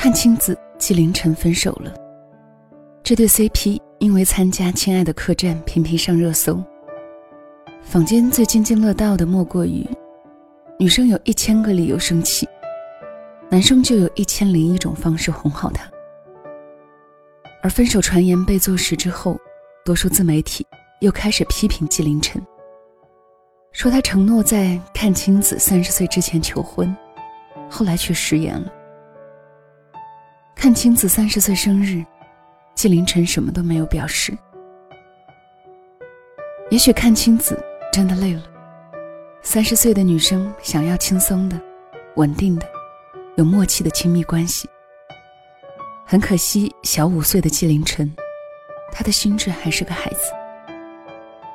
阚清子、纪凌尘分手了。这对 CP 因为参加《亲爱的客栈》频频上热搜。坊间最津津乐道的莫过于，女生有一千个理由生气，男生就有一千零一种方式哄好她。而分手传言被坐实之后，多数自媒体又开始批评纪凌尘，说他承诺在阚清子三十岁之前求婚，后来却食言了。阚清子三十岁生日，纪凌尘什么都没有表示。也许阚清子真的累了。三十岁的女生想要轻松的、稳定的、有默契的亲密关系。很可惜，小五岁的纪凌尘，他的心智还是个孩子，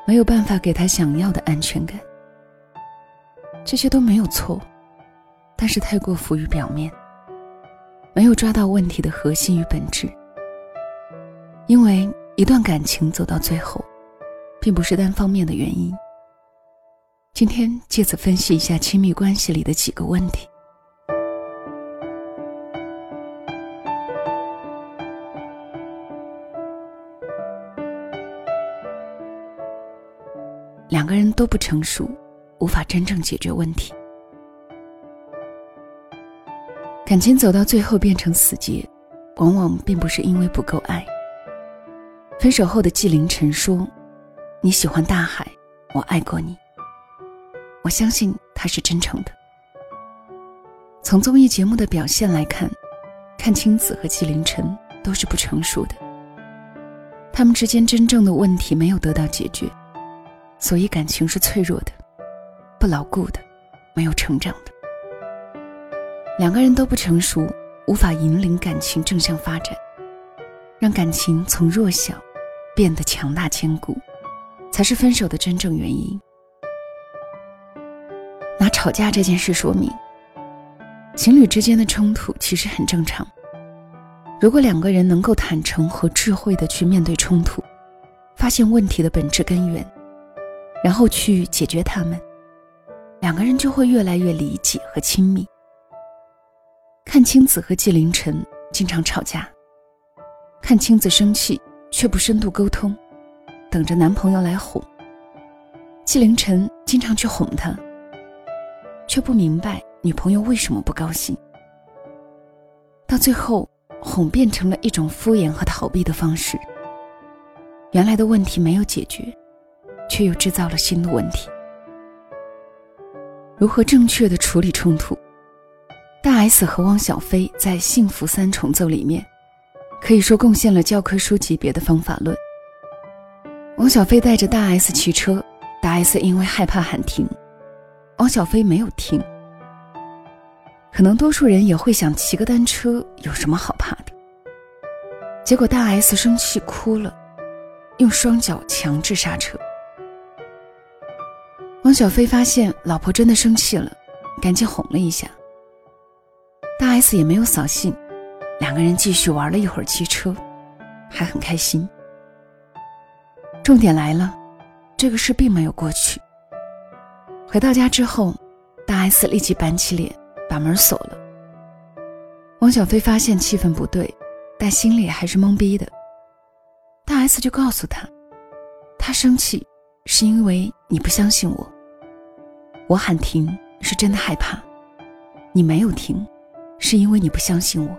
没有办法给他想要的安全感。这些都没有错，但是太过浮于表面。没有抓到问题的核心与本质，因为一段感情走到最后，并不是单方面的原因。今天借此分析一下亲密关系里的几个问题。两个人都不成熟，无法真正解决问题。感情走到最后变成死结，往往并不是因为不够爱。分手后的纪凌尘说：“你喜欢大海，我爱过你。”我相信他是真诚的。从综艺节目的表现来看，阚清子和纪凌尘都是不成熟的，他们之间真正的问题没有得到解决，所以感情是脆弱的、不牢固的、没有成长。两个人都不成熟，无法引领感情正向发展，让感情从弱小变得强大坚固，才是分手的真正原因。拿吵架这件事说明，情侣之间的冲突其实很正常。如果两个人能够坦诚和智慧的去面对冲突，发现问题的本质根源，然后去解决它们，两个人就会越来越理解和亲密。阚清子和纪凌尘经常吵架。阚清子生气却不深度沟通，等着男朋友来哄。纪凌尘经常去哄她，却不明白女朋友为什么不高兴。到最后，哄变成了一种敷衍和逃避的方式。原来的问题没有解决，却又制造了新的问题。如何正确的处理冲突？大 S 和汪小菲在《幸福三重奏》里面，可以说贡献了教科书级别的方法论。汪小菲带着大 S 骑车，大 S 因为害怕喊停，汪小菲没有停。可能多数人也会想，骑个单车有什么好怕的？结果大 S 生气哭了，用双脚强制刹车。汪小菲发现老婆真的生气了，赶紧哄了一下。大 S 也没有扫兴，两个人继续玩了一会儿汽车，还很开心。重点来了，这个事并没有过去。回到家之后，大 S 立即板起脸，把门锁了。汪小菲发现气氛不对，但心里还是懵逼的。大 S 就告诉他，他生气是因为你不相信我，我喊停是真的害怕，你没有停。是因为你不相信我，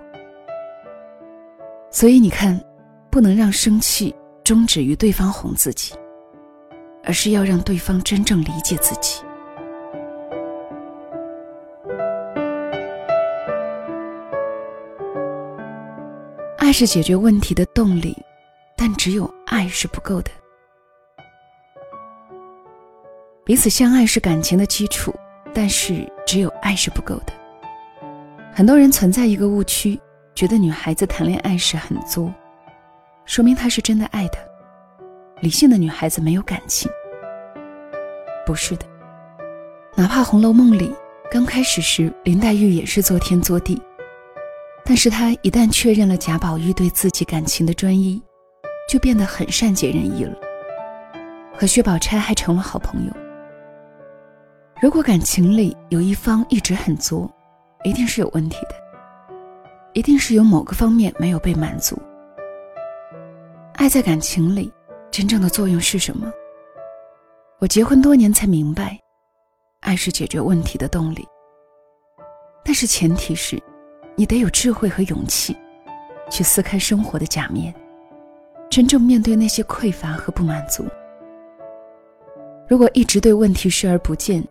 所以你看，不能让生气终止于对方哄自己，而是要让对方真正理解自己。爱是解决问题的动力，但只有爱是不够的。彼此相爱是感情的基础，但是只有爱是不够的。很多人存在一个误区，觉得女孩子谈恋爱时很作，说明她是真的爱他。理性的女孩子没有感情，不是的。哪怕《红楼梦》里刚开始时林黛玉也是作天作地，但是她一旦确认了贾宝玉对自己感情的专一，就变得很善解人意了，和薛宝钗还成了好朋友。如果感情里有一方一直很作，一定是有问题的。一定是有某个方面没有被满足。爱在感情里真正的作用是什么？我结婚多年才明白，爱是解决问题的动力。但是前提是，你得有智慧和勇气，去撕开生活的假面，真正面对那些匮乏和不满足。如果一直对问题视而不见，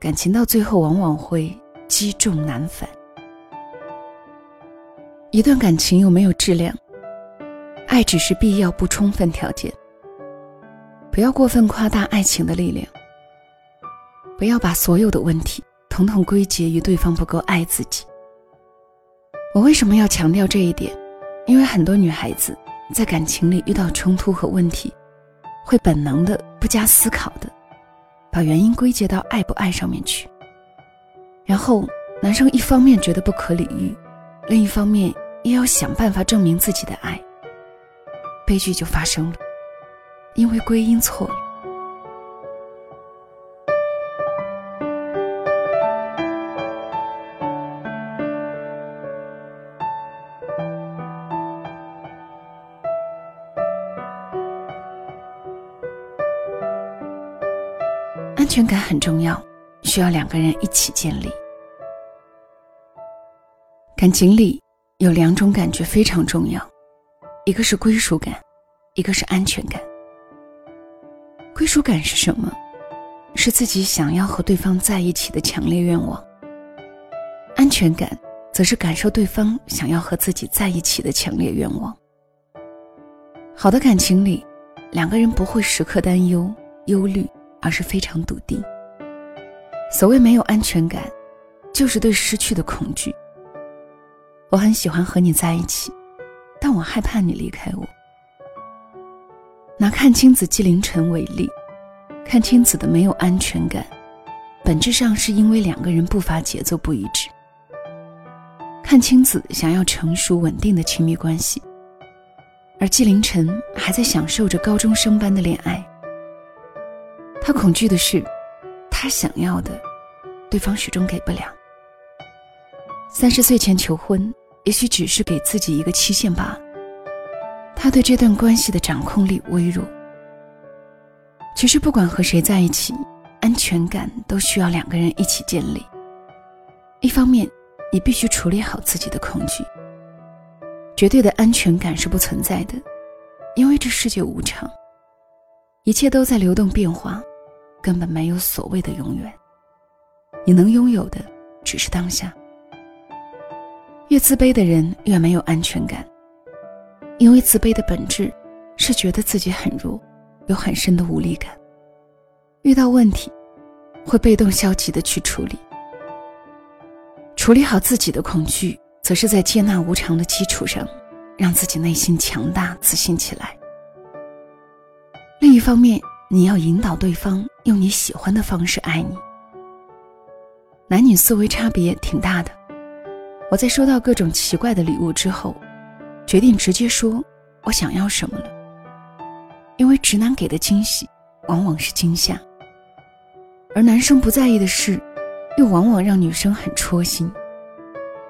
感情到最后往往会积重难返。一段感情有没有质量，爱只是必要不充分条件。不要过分夸大爱情的力量，不要把所有的问题。统统归结于对方不够爱自己。我为什么要强调这一点？因为很多女孩子在感情里遇到冲突和问题，会本能的、不加思考的，把原因归结到爱不爱上面去。然后男生一方面觉得不可理喻，另一方面又要想办法证明自己的爱，悲剧就发生了，因为归因错了。安全感很重要，需要两个人一起建立。感情里有两种感觉非常重要，一个是归属感，一个是安全感。归属感是什么？是自己想要和对方在一起的强烈愿望。安全感则是感受对方想要和自己在一起的强烈愿望。好的感情里，两个人不会时刻担忧、忧虑。而是非常笃定。所谓没有安全感，就是对失去的恐惧。我很喜欢和你在一起，但我害怕你离开我。拿看清子纪凌尘为例，看清子的没有安全感，本质上是因为两个人步伐节奏不一致。看清子想要成熟稳定的亲密关系，而纪凌尘还在享受着高中生般的恋爱。他恐惧的是，他想要的，对方始终给不了。三十岁前求婚，也许只是给自己一个期限罢了。他对这段关系的掌控力微弱。其实，不管和谁在一起，安全感都需要两个人一起建立。一方面，你必须处理好自己的恐惧。绝对的安全感是不存在的，因为这世界无常，一切都在流动变化。根本没有所谓的永远，你能拥有的只是当下。越自卑的人越没有安全感，因为自卑的本质是觉得自己很弱，有很深的无力感。遇到问题，会被动消极的去处理。处理好自己的恐惧，则是在接纳无常的基础上，让自己内心强大自信起来。另一方面，你要引导对方用你喜欢的方式爱你。男女思维差别挺大的。我在收到各种奇怪的礼物之后，决定直接说我想要什么了。因为直男给的惊喜往往是惊吓，而男生不在意的事，又往往让女生很戳心。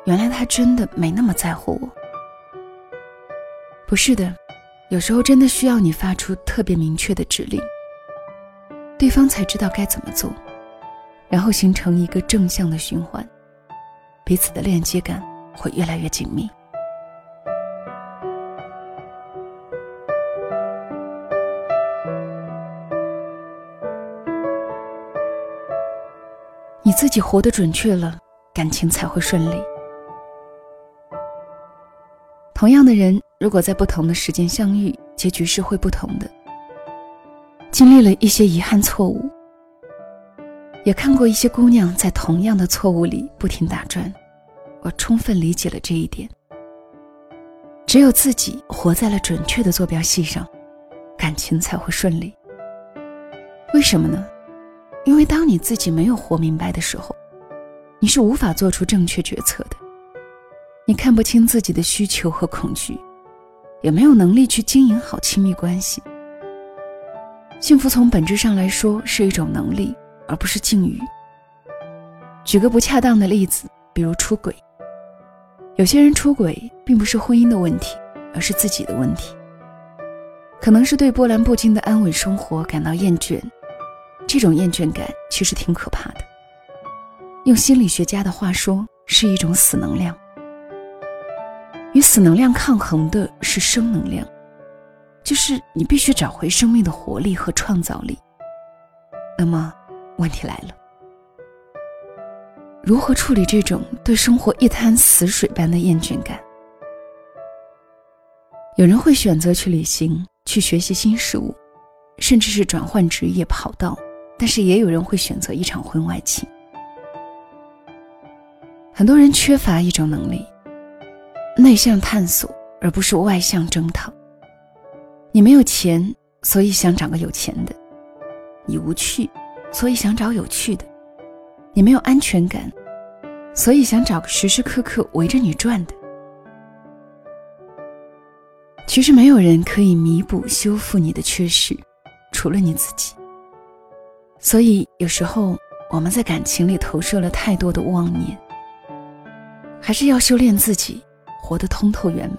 原来他真的没那么在乎我。不是的，有时候真的需要你发出特别明确的指令。对方才知道该怎么做，然后形成一个正向的循环，彼此的链接感会越来越紧密。你自己活得准确了，感情才会顺利。同样的人，如果在不同的时间相遇，结局是会不同的。经历了一些遗憾错误，也看过一些姑娘在同样的错误里不停打转，我充分理解了这一点。只有自己活在了准确的坐标系上，感情才会顺利。为什么呢？因为当你自己没有活明白的时候，你是无法做出正确决策的。你看不清自己的需求和恐惧，也没有能力去经营好亲密关系。幸福从本质上来说是一种能力，而不是境遇。举个不恰当的例子，比如出轨。有些人出轨并不是婚姻的问题，而是自己的问题。可能是对波澜不惊的安稳生活感到厌倦，这种厌倦感其实挺可怕的。用心理学家的话说，是一种死能量。与死能量抗衡的是生能量，就是你必须找回生命的活力和创造力。那么，问题来了：如何处理这种对生活一滩死水般的厌倦感？有人会选择去旅行。去学习新事物，甚至是转换职业跑道，但是也有人会选择一场婚外情。很多人缺乏一种能力，内向探索，而不是外向征讨。你没有钱，所以想找个有钱的；你无趣，所以想找有趣的；你没有安全感，所以想找个时时刻刻围着你转的。其实没有人可以弥补、修复你的缺失，除了你自己。所以有时候我们在感情里投射了太多的妄念，还是要修炼自己，活得通透圆满。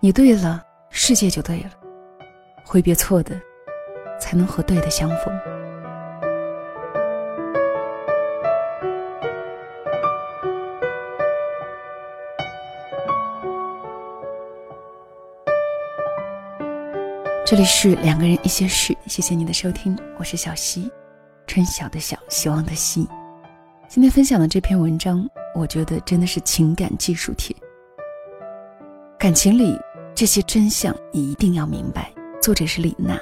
你对了，世界就对了；挥别错的，才能和对的相逢。这里是两个人一些事，谢谢你的收听，我是小溪，春晓的晓，希望的希。今天分享的这篇文章，我觉得真的是情感技术帖。感情里这些真相，你一定要明白。作者是李娜。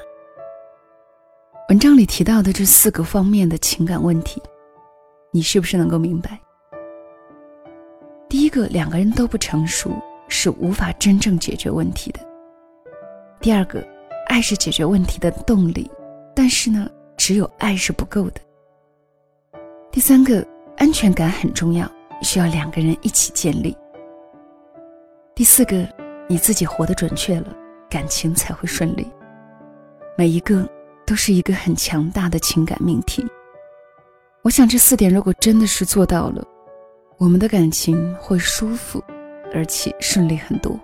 文章里提到的这四个方面的情感问题，你是不是能够明白？第一个，两个人都不成熟，是无法真正解决问题的。第二个。爱是解决问题的动力，但是呢，只有爱是不够的。第三个，安全感很重要，需要两个人一起建立。第四个，你自己活得准确了，感情才会顺利。每一个都是一个很强大的情感命题。我想这四点如果真的是做到了，我们的感情会舒服，而且顺利很多。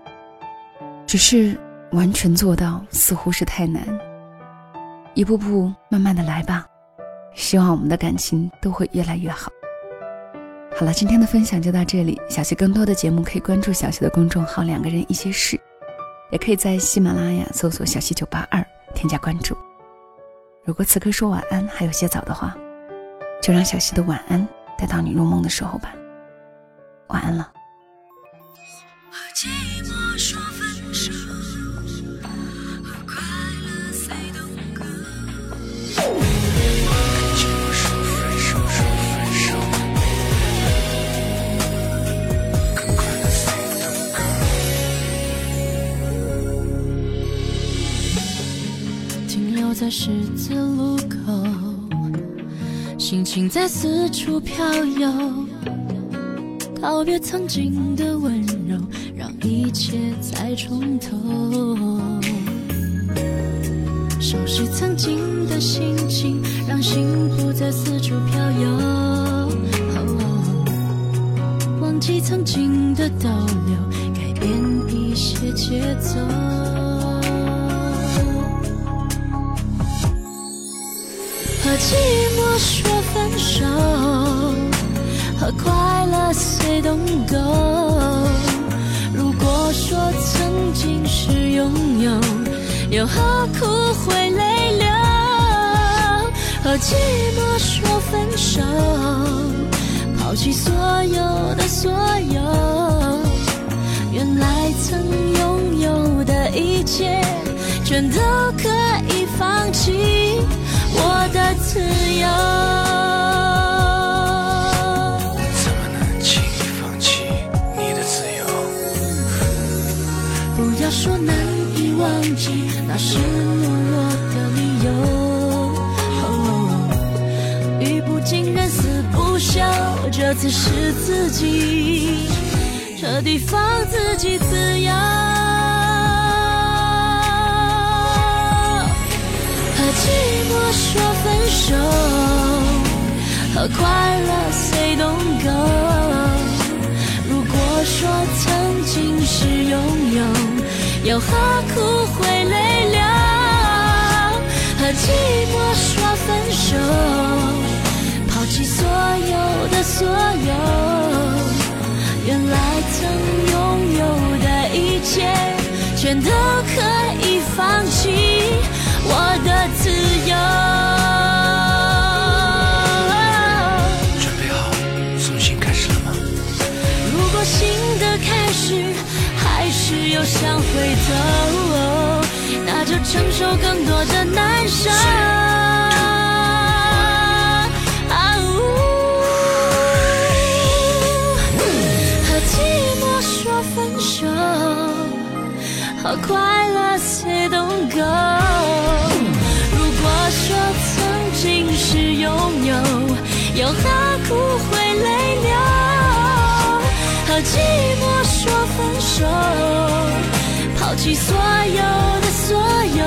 只是。完全做到似乎是太难，一步步慢慢的来吧，希望我们的感情都会越来越好。好了，今天的分享就到这里，小溪更多的节目可以关注小溪的公众号“两个人一些事”，也可以在喜马拉雅搜索“小溪九八二”添加关注。如果此刻说晚安还有些早的话，就让小溪的晚安带到你入梦的时候吧。晚安了。十字路口，心情在四处飘游，告别曾经的温柔，让一切再从头，收拾曾经的心情，让幸福在四处飘游，忘记曾经的逗留，改变一些节奏。和寂寞说分手，和快乐 say don't go。如果说曾经是拥有，又何苦会泪流？和寂寞说分手，抛弃所有的所有，原来曾拥有的一切，全都可以放弃。我的自由，怎么能轻易放弃你的自由？不要说难以忘记，那是懦弱的理由。语不惊人死不休，这次是自己彻底放自己自由。和寂寞说分手，和快乐 say don't go。如果说曾经是拥有，又何苦会泪流？和寂寞说分手，抛弃所有的所有。回头，那就承受更多的难受。和寂寞说分手，和快乐 say don't go。如果说曾经是拥有，又何苦会泪流？和寂寞说分手，抛弃所有的所有，